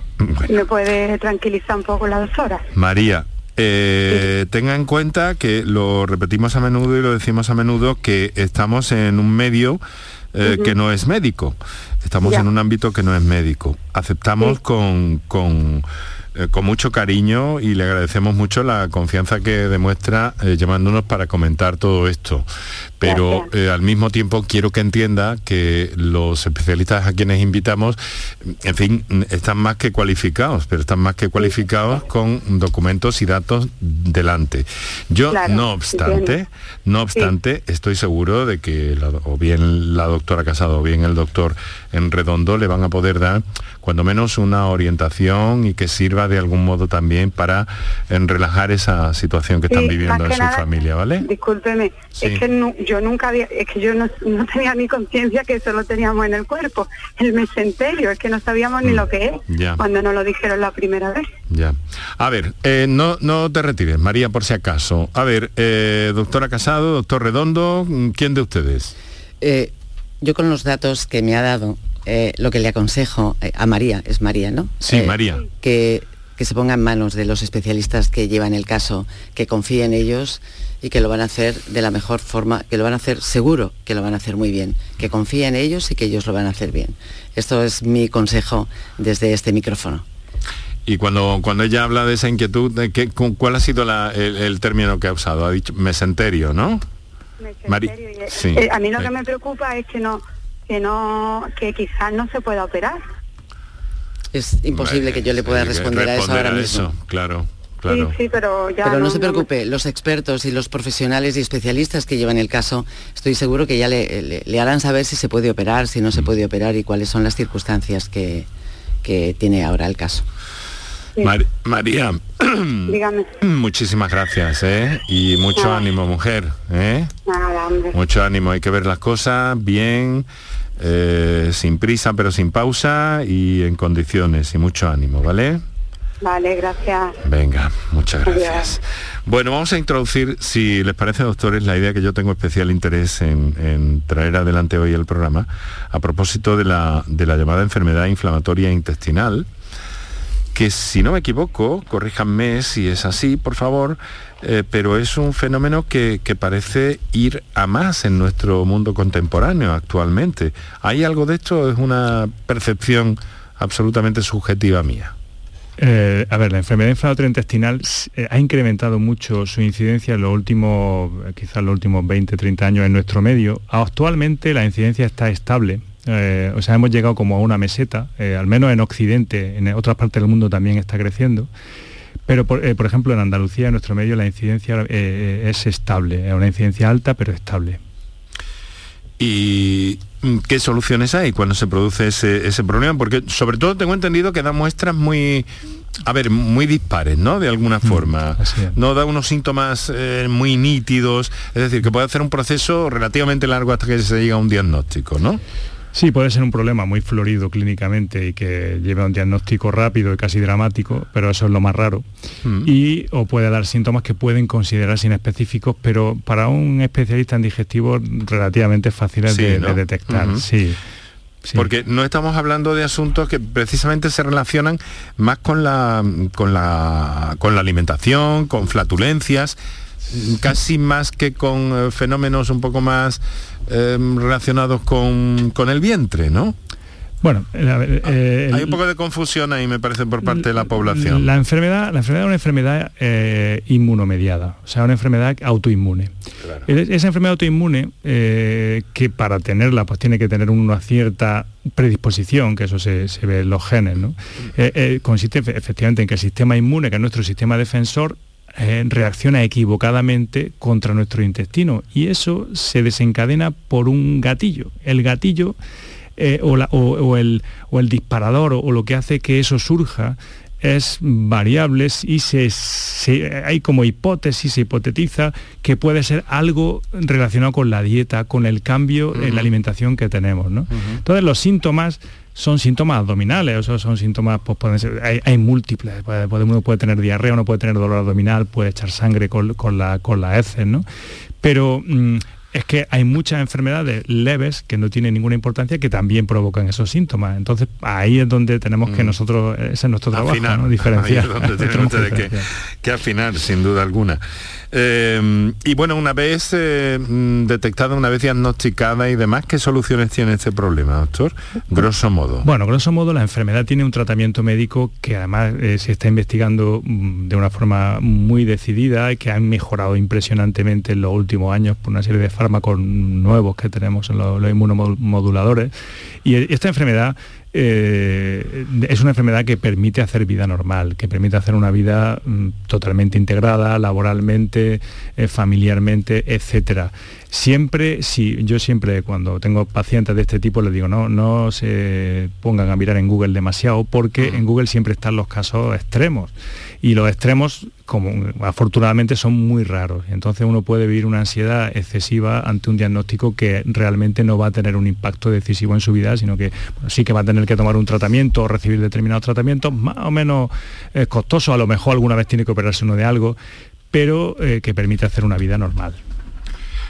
G: me puede tranquilizar un poco la doctora.
B: María, eh, tenga en cuenta que lo repetimos a menudo y lo decimos a menudo que estamos en un medio eh, que no es médico. Estamos en un ámbito que no es médico. Aceptamos con, con eh, con mucho cariño y le agradecemos mucho la confianza que demuestra llamándonos para comentar todo esto. Pero eh, al mismo tiempo quiero que entienda que los especialistas a quienes invitamos, en fin, están más que cualificados, pero están más que cualificados con documentos y datos delante. Yo, no obstante, no obstante, estoy seguro de que o bien la doctora Casado o bien el doctor en Redondo le van a poder dar cuando menos una orientación y que sirva de algún modo también para en relajar esa situación que están viviendo en su familia, ¿vale?
G: Discúlpeme, es que yo nunca había, es que yo no, tenía ni conciencia que eso lo teníamos en el cuerpo, el mesenterio, es que no sabíamos ni lo que es cuando nos lo dijeron la primera vez.
B: Ya. A ver, eh, no, no te retires, María, por si acaso. A ver, eh, doctora Casado, doctor Redondo, ¿quién de ustedes?
D: Eh, yo con los datos que me ha dado, eh, lo que le aconsejo eh, a María, es María, ¿no?
B: Sí,
D: eh,
B: María.
D: Que, que se ponga en manos de los especialistas que llevan el caso, que confíe en ellos y que lo van a hacer de la mejor forma, que lo van a hacer seguro, que lo van a hacer muy bien, que confíe en ellos y que ellos lo van a hacer bien. Esto es mi consejo desde este micrófono.
B: Y cuando, cuando ella habla de esa inquietud, ¿qué, ¿cuál ha sido el, término que ha usado? Ha dicho mesenterio, ¿no?
G: Mesenterio. a mí lo que me preocupa es que no que no que quizás no se pueda operar.
D: Es imposible que yo le pueda responder, a eso ahora mismo.
B: claro. Claro.
G: Sí, pero ya
D: pero no, se preocupe, los expertos y los profesionales y especialistas que llevan el caso, estoy seguro que ya le, harán saber si se puede operar, si no se puede operar y cuáles son las circunstancias que, que tiene ahora el caso.
B: María, *clears throat* muchísimas gracias, ¿eh? Y mucho ánimo, mujer, ¿eh? Mucho ánimo, hay que ver las cosas bien, eh, sin prisa pero sin pausa y en condiciones y mucho ánimo, ¿vale?
G: Vale, gracias.
B: Venga, muchas gracias. Bueno, vamos a introducir, si les parece, doctores, la idea que yo tengo especial interés en, traer adelante hoy el programa, a propósito de la, de la llamada enfermedad inflamatoria intestinal, que si no me equivoco, corríjanme si es así, por favor, eh, pero es un fenómeno que, parece ir a más en nuestro mundo contemporáneo actualmente. ¿Hay algo de esto? ¿Es una percepción absolutamente subjetiva mía?
E: Eh, a ver, la enfermedad inflamatoria intestinal eh, ha incrementado mucho su incidencia en los últimos, eh, quizás los últimos 20, 30 años en nuestro medio. Actualmente la incidencia está estable. O sea, hemos llegado como a una meseta, al menos en Occidente, en otras partes del mundo también está creciendo. Pero, por, ejemplo, en Andalucía, en nuestro medio, la incidencia es estable, es una incidencia alta, pero estable.
B: ¿Y qué soluciones hay cuando se produce ese, problema? Porque sobre todo tengo entendido que da muestras muy, a ver, muy dispares, ¿no? De alguna mm, forma. no da unos síntomas eh, muy nítidos, es decir, que puede hacer un proceso relativamente largo hasta que se llegue a un diagnóstico, ¿no?
E: Sí, puede ser un problema muy florido clínicamente y que lleve a un diagnóstico rápido y casi dramático, pero eso es lo más raro. Mm. Y o puede dar síntomas que pueden considerarse inespecíficos, pero para un especialista en digestivo relativamente fáciles de, detectar. sí.
B: Porque no estamos hablando de asuntos que precisamente se relacionan más con la, con la, con la alimentación, con flatulencias, casi más que con eh, fenómenos un poco más Em, relacionados con, el vientre, ¿no?
E: Bueno,
B: eh, hay un poco de confusión ahí, me parece, por parte de la población.
E: La enfermedad, la enfermedad es una enfermedad eh, inmunomediada, o sea, una enfermedad autoinmune. Esa enfermedad autoinmune, eh, que para tenerla, pues tiene que tener una cierta predisposición, que eso se, ve en los genes, ¿no? consiste efectivamente en que el sistema inmune, que es nuestro sistema defensor, eh, reacciona equivocadamente contra nuestro intestino y eso se desencadena por un gatillo. El gatillo eh, o, el, disparador o, lo que hace que eso surja es variables y se, hay como hipótesis, se hipotetiza que puede ser algo relacionado con la dieta, con el cambio en la alimentación que tenemos. Entonces los síntomas son síntomas abdominales, o son síntomas, pues pueden ser, hay, múltiples, uno puede tener diarrea, uno puede tener dolor abdominal, puede echar sangre con, la, con las heces, ¿no? Pero mm, es que hay muchas enfermedades leves que no tienen ninguna importancia que también provocan esos síntomas. Entonces ahí es donde tenemos que mm. nosotros, ese es nuestro trabajo, ¿no? diferenciar.
B: Ahí es donde tenemos que, *laughs* que, afinar, sin duda alguna. Eh, y bueno, una vez eh, mm, detectada, una vez diagnosticada y demás, ¿qué soluciones tiene este problema, doctor? Grosso modo.
E: Bueno, grosso modo la enfermedad tiene un tratamiento médico que además eh, se está investigando mm, de una forma muy decidida y que han mejorado impresionantemente en los últimos años por una serie de fármacos nuevos que tenemos en los, los inmunomoduladores. Y esta enfermedad eh, es una enfermedad que permite hacer vida normal, que permite hacer una vida mm, totalmente integrada, laboralmente, eh, familiarmente, etcétera. Siempre, si yo siempre cuando tengo pacientes de este tipo les digo, no, no se pongan a mirar en Google demasiado, porque en Google siempre están los casos extremos y los extremos, como afortunadamente, son muy raros. Entonces uno puede vivir una ansiedad excesiva ante un diagnóstico que realmente no va a tener un impacto decisivo en su vida, sino que sí que va a tener que tomar un tratamiento o recibir determinados tratamientos más o menos eh, costosos, a lo mejor alguna vez tiene que operarse uno de algo, pero eh, que permite hacer una vida normal.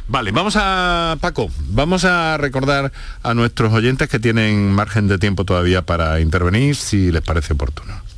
B: Vale, vamos a Paco, vamos a recordar a nuestros oyentes que tienen margen de tiempo todavía para intervenir si les parece oportuno.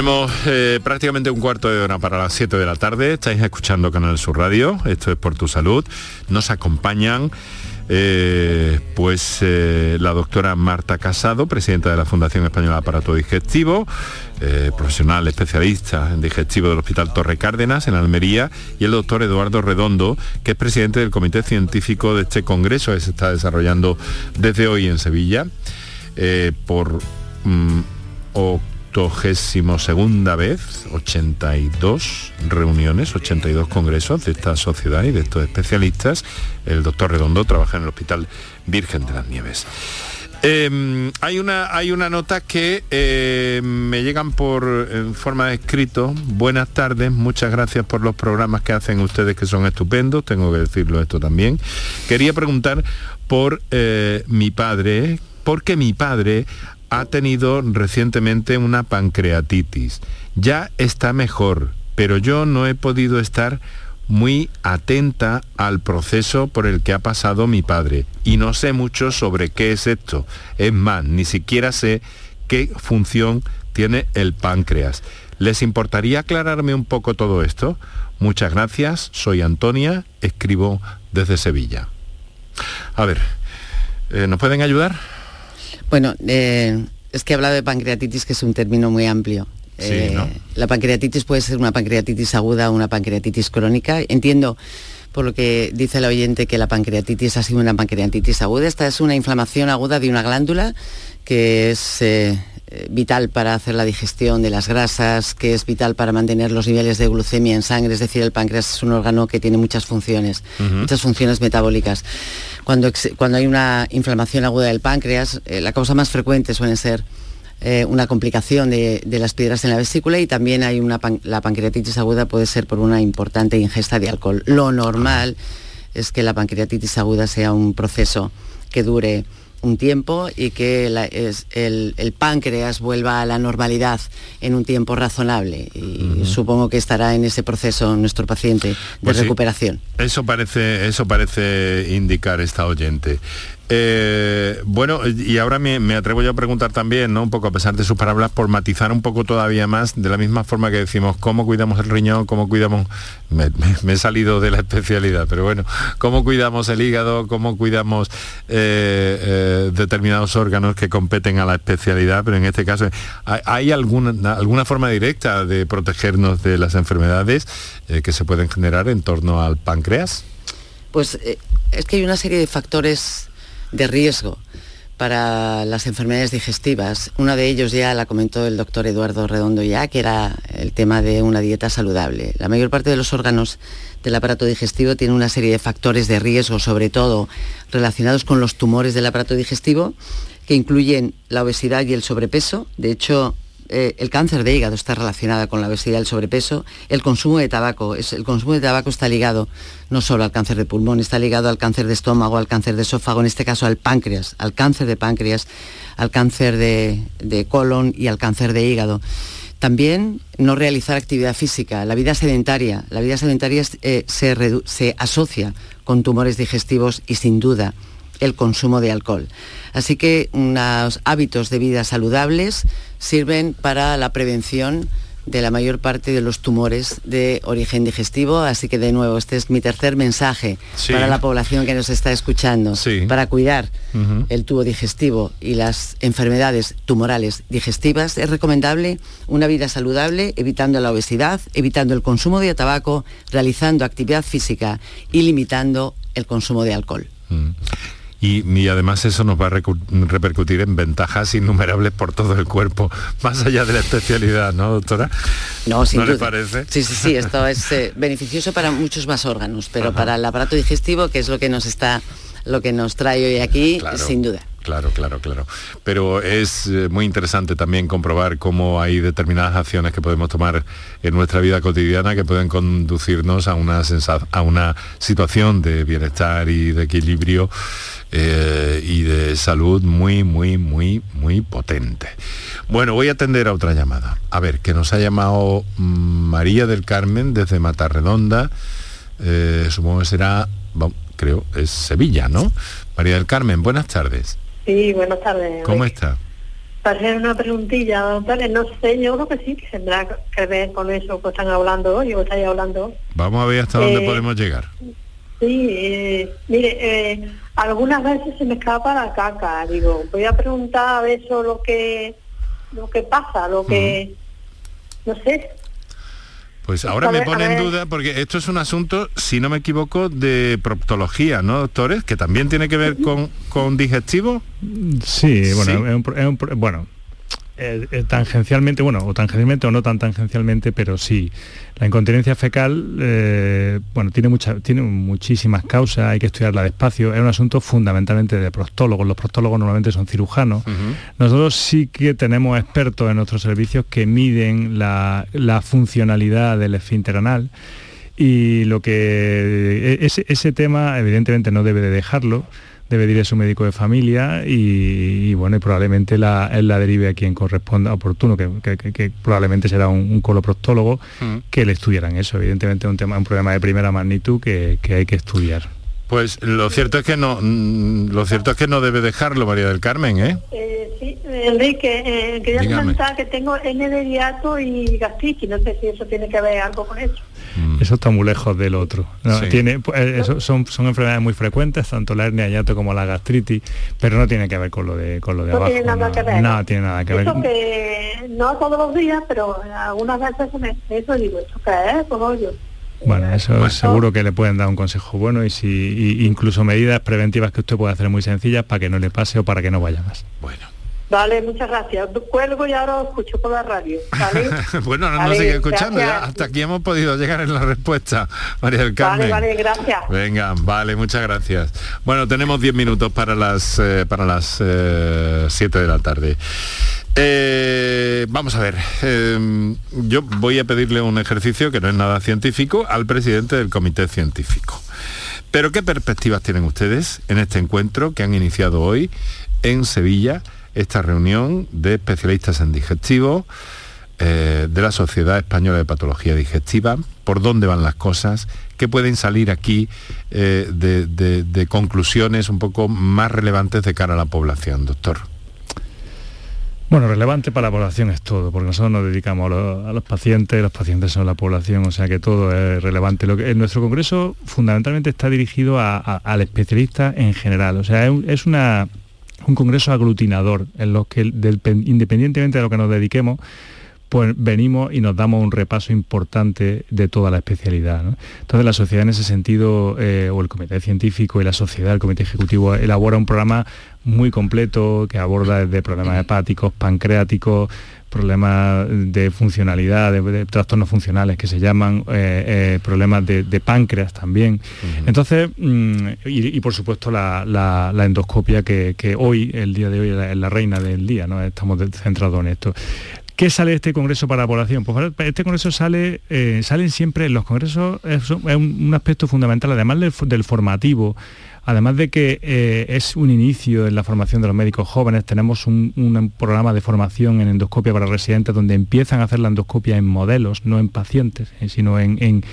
B: Tenemos eh, prácticamente un cuarto de hora para las 7 de la tarde. Estáis escuchando Canal Sur Radio. Esto es por tu salud. Nos acompañan eh, pues eh, la doctora Marta Casado, presidenta de la Fundación Española de Aparato Digestivo, profesional especialista en digestivo del Hospital Torre Cárdenas en Almería, y el doctor Eduardo Redondo, que es presidente del Comité Científico de este Congreso que se está desarrollando desde hoy en Sevilla, por mm, segunda vez, 82 reuniones, 82 congresos de esta sociedad y de estos especialistas. El doctor Redondo trabaja en el Hospital Virgen de las Nieves. Em, hay, una, hay una nota que eh, me llegan por en forma de escrito. Buenas tardes, muchas gracias por los programas que hacen ustedes que son estupendos, tengo que decirlo esto también. Quería preguntar por eh, mi padre, porque mi padre ha tenido recientemente una pancreatitis. Ya está mejor, pero yo no he podido estar muy atenta al proceso por el que ha pasado mi padre y no sé mucho sobre qué es esto. Es más, ni siquiera sé qué función tiene el páncreas. ¿Les importaría aclararme un poco todo esto? Muchas gracias, soy Antonia, escribo desde Sevilla. A ver, eh, ¿nos pueden ayudar?
D: Bueno, eh, es que he hablado de pancreatitis, que es un término muy amplio. Eh, la pancreatitis puede ser una pancreatitis aguda o una pancreatitis crónica. Entiendo por lo que dice el oyente que la pancreatitis ha sido una pancreatitis aguda. Esta es una inflamación aguda de una glándula que es eh, vital para hacer la digestión de las grasas, que es vital para mantener los niveles de glucemia en sangre, es decir, el páncreas es un órgano que tiene muchas funciones, muchas funciones metabólicas. Cuando, cuando, hay una inflamación aguda del páncreas, eh, la causa más frecuente suele ser eh, una complicación de, las piedras en la vesícula y también hay una la pancreatitis aguda puede ser por una importante ingesta de alcohol. Lo normal es que la pancreatitis aguda sea un proceso que dure un tiempo y que el, páncreas vuelva a la normalidad en un tiempo razonable. Y supongo que estará en ese proceso nuestro paciente de pues recuperación.
B: Eso parece, eso parece indicar esta oyente. Eh, bueno, y ahora me, atrevo yo a preguntar también, ¿no? Un poco a pesar de sus palabras, por matizar un poco todavía más, de la misma forma que decimos cómo cuidamos el riñón, cómo cuidamos, me, he salido de la especialidad, pero bueno, cómo cuidamos el hígado, cómo cuidamos eh, eh, determinados órganos que competen a la especialidad, pero en este caso, ¿hay, alguna, alguna forma directa de protegernos de las enfermedades que se pueden generar en torno al páncreas?
D: Pues es que hay una serie de factores de riesgo para las enfermedades digestivas. Una de ellos ya la comentó el doctor Eduardo Redondo ya, que era el tema de una dieta saludable. La mayor parte de los órganos del aparato digestivo tiene una serie de factores de riesgo, sobre todo relacionados con los tumores del aparato digestivo, que incluyen la obesidad y el sobrepeso. De hecho, eh, el cáncer de hígado está relacionado con la obesidad y el sobrepeso, el consumo de tabaco, el consumo de tabaco está ligado no solo al cáncer de pulmón, está ligado al cáncer de estómago, al cáncer de esófago, en este caso al páncreas, al cáncer de páncreas, al cáncer de, colon y al cáncer de hígado. También no realizar actividad física, la vida sedentaria. La vida sedentaria eh, se, se asocia con tumores digestivos y sin duda el consumo de alcohol. Así que unos hábitos de vida saludables sirven para la prevención de la mayor parte de los tumores de origen digestivo. Así que de nuevo, este es mi tercer mensaje para la población que nos está escuchando. Para cuidar el tubo digestivo y las enfermedades tumorales digestivas es recomendable una vida saludable, evitando la obesidad, evitando el consumo de tabaco, realizando actividad física y limitando el consumo de alcohol.
B: Y, además eso nos va a repercutir en ventajas innumerables por todo el cuerpo, más allá de la especialidad, ¿no, doctora?
D: No, sin
B: ¿No
D: le
B: parece?
D: Sí, sí, sí, esto es eh, beneficioso para muchos más órganos, pero para el aparato digestivo, que es lo que nos está, lo que nos trae hoy aquí, sin duda.
B: Claro, claro, claro. Pero es eh, muy interesante también comprobar cómo hay determinadas acciones que podemos tomar en nuestra vida cotidiana que pueden conducirnos a una, a una situación de bienestar y de equilibrio eh, y de salud muy, muy, muy, muy potente. Bueno, voy a atender a otra llamada. A ver, que nos ha llamado mm, María del Carmen desde Matarredonda. Eh, supongo que será, creo, es Sevilla, ¿no? María del Carmen, buenas tardes.
H: Sí, buenas tardes.
B: ¿Cómo está?
H: Para hacer una preguntilla, doctores, no sé, yo creo que sí, que tendrá que ver con eso que están hablando hoy o estáis hablando.
B: Vamos a ver hasta dónde eh, podemos llegar.
H: Sí, eh, mire, eh, algunas veces se me escapa la caca. Digo, voy a preguntar a ver eso lo que lo que pasa, lo que no sé.
B: Pues ahora me pone en duda porque esto es un asunto, si no me equivoco, de proctología, ¿no, doctores? Que también tiene que ver con, con digestivo.
E: Sí, bueno, Es un, bueno eh, eh, tangencialmente, bueno, o tangencialmente o no tan tangencialmente, pero sí. La incontinencia fecal, eh, bueno, tiene, mucha, tiene muchísimas causas, hay que estudiarla despacio, es un asunto fundamentalmente de prostólogos, los prostólogos normalmente son cirujanos. Nosotros sí que tenemos expertos en nuestros servicios que miden la, la funcionalidad del esfínter anal y lo que e, ese, ese tema evidentemente no debe de dejarlo debe ir a su médico de familia y, bueno, y probablemente la, él la derive a quien corresponda oportuno, que, probablemente será un, coloproctólogo mm. que le estudiaran eso. Evidentemente es un, tema, un problema de primera magnitud que, hay que estudiar.
B: Pues lo cierto es que no, mm, lo cierto es que no debe dejarlo, María del Carmen, ¿eh?
H: eh sí, Enrique, eh, quería comentar que tengo N de hiato y gastritis, no sé si eso tiene que ver algo con eso.
E: Mm. Eso está muy lejos del otro. tiene, pues, eh, son, son enfermedades muy frecuentes, tanto la hernia hiato como la gastritis, pero no tiene que ver con lo de con lo de
H: no
E: abajo.
H: Tiene nada
E: no,
H: que ver.
E: Nada tiene nada que ver.
H: Eso que no todos los días, pero algunas veces me, eso digo, ¿eso qué es? Pues yo.
E: Bueno, eso seguro que le pueden dar un consejo bueno y si incluso medidas preventivas que usted puede hacer muy sencillas para que no le pase o para que no vaya más.
B: Bueno.
H: Vale, muchas gracias. Cuelgo y ahora escucho por la radio. *laughs*
B: bueno, no nos sigue escuchando. hasta aquí hemos podido llegar en la respuesta, María del Carmen.
H: Vale, vale, gracias.
B: Venga, vale, muchas gracias. Bueno, tenemos 10 minutos para las, eh, para las 7 eh, de la tarde. Eh, vamos a ver, yo voy a pedirle un ejercicio que no es nada científico al presidente del comité científico. Pero ¿qué perspectivas tienen ustedes en este encuentro que han iniciado hoy en Sevilla? esta reunión de especialistas en digestivo eh, de la Sociedad Española de Patología Digestiva, por dónde van las cosas, qué pueden salir aquí eh, de, conclusiones un poco más relevantes de cara a la población, doctor.
E: Bueno, relevante para la población es todo, porque nosotros nos dedicamos a los, pacientes, los pacientes son la población, o sea que todo es relevante. Lo que, nuestro congreso fundamentalmente está dirigido al especialista en general, o sea, es una un congreso aglutinador en los que independientemente de lo que nos dediquemos, pues venimos y nos damos un repaso importante de toda la especialidad. Entonces la sociedad en ese sentido, eh, o el comité científico y la sociedad, el comité ejecutivo, elabora un programa muy completo que aborda desde problemas hepáticos, pancreáticos, problemas de funcionalidad, de, trastornos funcionales que se llaman, eh, eh, problemas de, páncreas también. Entonces, mm, y, por supuesto la, endoscopia que, hoy, el día de hoy, es la, reina del día, ¿no? estamos centrados en esto. ¿Qué sale este congreso para la población? Pues este congreso sale, eh, salen siempre, los congresos es, un, aspecto fundamental, además del formativo, Además de que eh, es un inicio en la formación de los médicos jóvenes, tenemos un, programa de formación en endoscopia para residentes donde empiezan a hacer la endoscopia en modelos, no en pacientes, eh, sino en,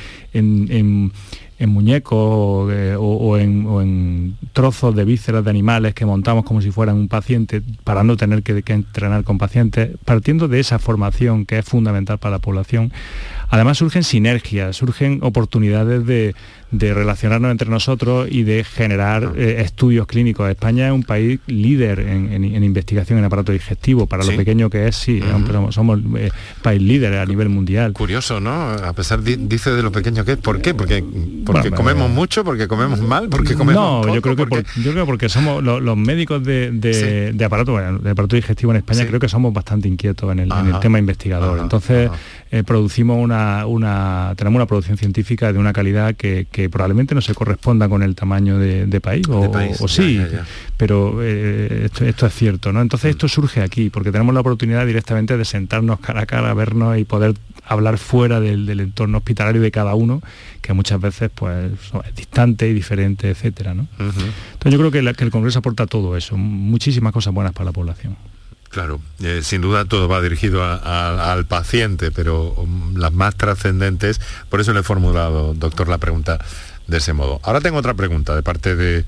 E: muñecos eh, o, en, trozos de vísceras de animales que montamos como si fueran un paciente para no tener que entrenar con pacientes, partiendo de esa formación que es fundamental para la población. Además surgen sinergias, surgen oportunidades de, de relacionarnos entre nosotros y de generar eh, estudios clínicos. España es un país líder en, investigación en aparato digestivo, para lo pequeño que es, sí, somos, eh, país líder a nivel mundial.
B: Curioso, ¿no? A pesar, dice de lo pequeño que es, ¿por qué? Porque, porque comemos mucho, porque comemos mal, porque comemos
E: No, yo creo que porque... yo creo porque somos los, médicos de, aparato, de aparato digestivo en España, creo que somos bastante inquietos en el, tema investigador. Entonces, eh, producimos una, una, tenemos una producción científica de una calidad que, probablemente no se corresponda con el tamaño de, país, o, sí, pero eh, esto, es cierto, ¿no? Entonces esto surge aquí, porque tenemos la oportunidad directamente de sentarnos cara a cara, vernos y poder hablar fuera del, entorno hospitalario de cada uno, que muchas veces pues es distante y diferente, etcétera, ¿no? Entonces yo creo que, que el Congreso aporta todo eso, muchísimas cosas buenas para la población.
B: Claro, eh, sin duda todo va dirigido al paciente, pero um, las más trascendentes, por eso le he formulado, doctor, la pregunta de ese modo. Ahora tengo otra pregunta de parte de,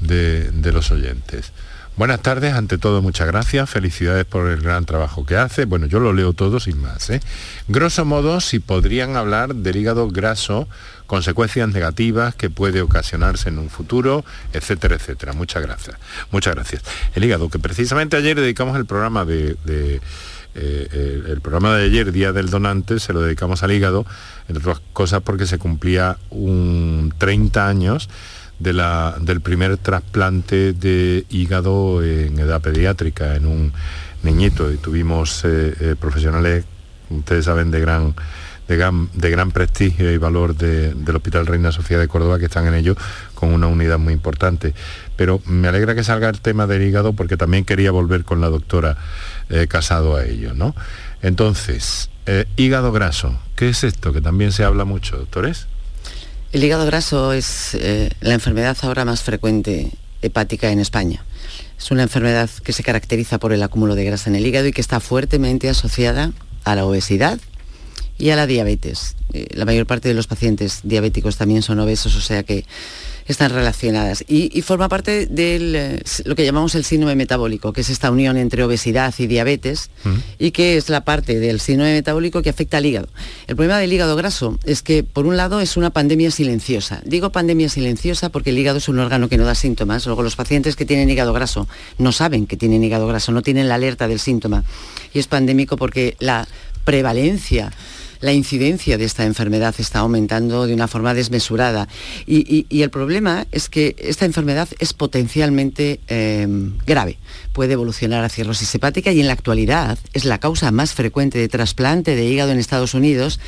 B: de los oyentes. Buenas tardes, ante todo muchas gracias, felicidades por el gran trabajo que hace. Bueno, yo lo leo todo sin más. ¿eh? Grosso modo, si podrían hablar del hígado graso, consecuencias negativas que puede ocasionarse en un futuro, etcétera, etcétera. Muchas gracias. Muchas gracias. El hígado, que precisamente ayer dedicamos el programa de, eh, el, programa de ayer, Día del Donante, se lo dedicamos al hígado, entre otras cosas porque se cumplía un 30 años de la, del primer trasplante de hígado en edad pediátrica, en un niñito, y tuvimos eh, eh, profesionales, ustedes saben, de gran, de gran, de gran prestigio y valor del Hospital Reina Sofía de Córdoba, que están en ello con una unidad muy importante. Pero me alegra que salga el tema del hígado porque también quería volver con la doctora eh, Casado a ello, ¿no? Entonces, hígado graso, ¿qué es esto? Que también se habla mucho, doctores.
D: El hígado graso es eh, la enfermedad ahora más frecuente hepática en España. Es una enfermedad que se caracteriza por el acúmulo de grasa en el hígado y que está fuertemente asociada a la obesidad y a la diabetes. Eh, la mayor parte de los pacientes diabéticos también son obesos, o sea que están relacionadas. Y, forma parte de eh, lo que llamamos el síndrome metabólico, que es esta unión entre obesidad y diabetes, y que es la parte del síndrome metabólico que afecta al hígado. El problema del hígado graso es que, por un lado, es una pandemia silenciosa. Digo pandemia silenciosa porque el hígado es un órgano que no da síntomas. Luego los pacientes que tienen hígado graso no saben que tienen hígado graso, no tienen la alerta del síntoma. Y es pandémico porque la prevalencia la incidencia de esta enfermedad está aumentando de una forma desmesurada. Y, el problema es que esta enfermedad es potencialmente em, grave. Puede evolucionar a cirrosis hepática y en la actualidad es la causa más frecuente de trasplante de hígado en Estados Unidos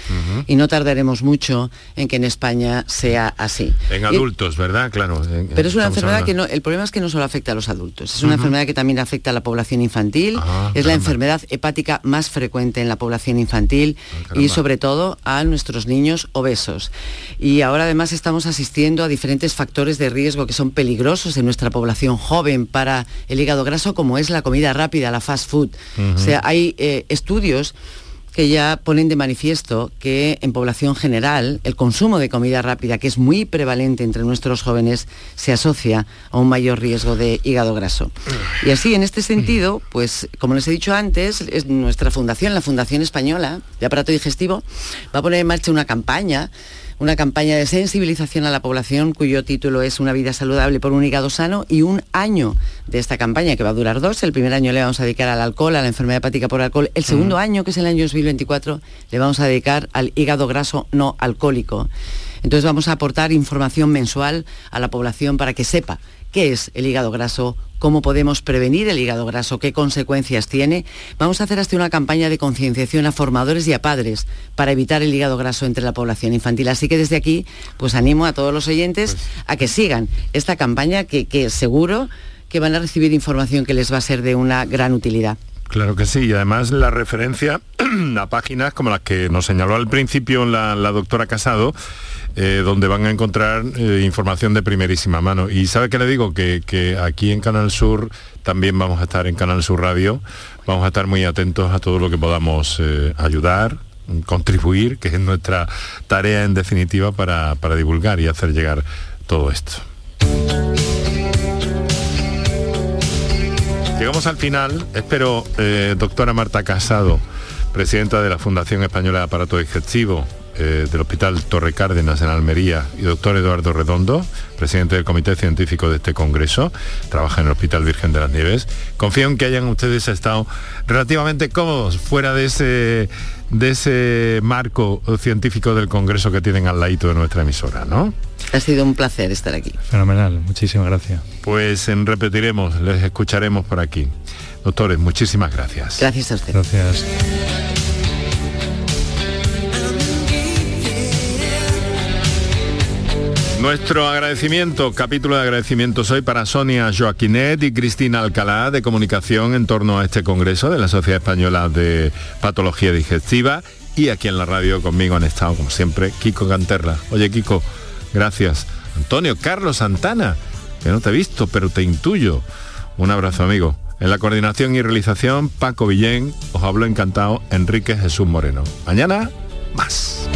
D: y no tardaremos mucho en que en España sea así.
B: En adultos, ¿verdad? Claro.
D: pero es una enfermedad que no, el problema es que no solo afecta a los adultos, es una enfermedad que también afecta a la población infantil, ah, es la enfermedad hepática más frecuente en la población infantil ah, y sobre todo a nuestros niños obesos. Y ahora además estamos asistiendo a diferentes factores de riesgo que son peligrosos en nuestra población joven para el hígado graso, como es la comida rápida, la fast food. O sea, hay eh, estudios que ya ponen de manifiesto que en población general el consumo de comida rápida, que es muy prevalente entre nuestros jóvenes, se asocia a un mayor riesgo de hígado graso. Y así, en este sentido, pues como les he dicho antes, es nuestra fundación, la Fundación Española de Aparato Digestivo, va a poner en marcha una campaña una campaña de sensibilización a la población cuyo título es Una vida saludable por un hígado sano y un año de esta campaña que va a durar dos. El primer año le vamos a dedicar al alcohol, a la enfermedad hepática por alcohol. El segundo año, que es el año 2024, le vamos a dedicar al hígado graso no alcohólico. Entonces vamos a aportar información mensual a la población para que sepa qué es el hígado graso, cómo podemos prevenir el hígado graso, qué consecuencias tiene. Vamos a hacer hasta una campaña de concienciación a formadores y a padres para evitar el hígado graso entre la población infantil. Así que desde aquí, pues animo a todos los oyentes pues a que sigan esta campaña que, que seguro que van a recibir información que les va a ser de una gran utilidad.
B: Claro que sí, y además la referencia *clears throat* a páginas como las que nos señaló al principio la, la doctora Casado, eh, donde van a encontrar eh, información de primerísima mano. Y sabe que le digo que, aquí en Canal Sur también vamos a estar en Canal Sur Radio, vamos a estar muy atentos a todo lo que podamos eh, ayudar, contribuir, que es nuestra tarea en definitiva para, para divulgar y hacer llegar todo esto. Llegamos al final, espero, doctora Marta Casado, presidenta de la Fundación Española de Aparato Digestivo, eh, del Hospital Torre Cárdenas en Almería y doctor Eduardo Redondo, presidente del Comité Científico de este Congreso, trabaja en el Hospital Virgen de las Nieves. Confío en que hayan ustedes estado relativamente cómodos fuera de ese, de ese marco científico del Congreso que tienen al ladito de nuestra emisora, ¿no?
D: Ha sido un placer estar aquí.
E: Fenomenal, muchísimas gracias.
B: Pues en repetiremos, les escucharemos por aquí. Doctores, muchísimas gracias.
D: Gracias a usted.
E: Gracias.
B: Nuestro agradecimiento, capítulo de agradecimientos hoy para Sonia Joaquinet y Cristina Alcalá de comunicación en torno a este congreso de la Sociedad Española de Patología Digestiva y aquí en la radio conmigo han estado como siempre Kiko Canterla. Oye Kiko, gracias. Antonio Carlos Santana, que no te he visto pero te intuyo. Un abrazo amigo. En la coordinación y realización Paco Villén, os hablo encantado Enrique Jesús Moreno. Mañana más.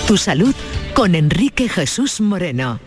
C: Tu salud con Enrique Jesús Moreno.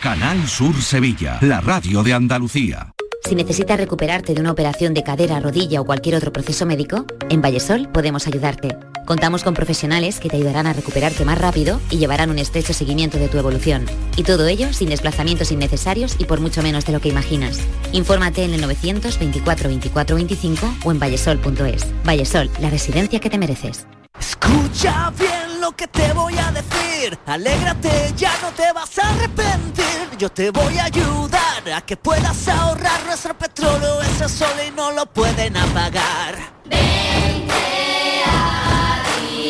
A: Canal Sur Sevilla, la radio de Andalucía.
I: Si necesitas recuperarte de una operación de cadera, rodilla o cualquier otro proceso médico, en Vallesol podemos ayudarte. Contamos con profesionales que te ayudarán a recuperarte más rápido y llevarán un estrecho seguimiento de tu evolución. Y todo ello sin desplazamientos innecesarios y por mucho menos de lo que imaginas. Infórmate en el 924 24 25 o en vallesol.es. Vallesol, la residencia que te mereces.
J: Escucha bien lo que te voy a decir. Alégrate, ya no te vas a arrepentir. Yo te voy a ayudar a que puedas ahorrar nuestro petróleo. Ese sol y no lo pueden apagar.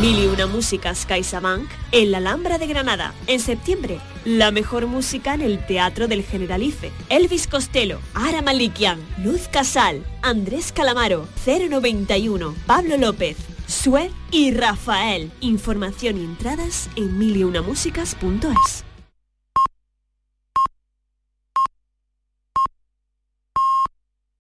K: Mil y una músicas CaixaBank en la Alhambra de Granada. En septiembre, la mejor música en el Teatro del Generalife. Elvis Costello, Ara Malikian, Luz Casal, Andrés Calamaro, 091, Pablo López, Sue y Rafael. Información y entradas en miliunamúsicas.es.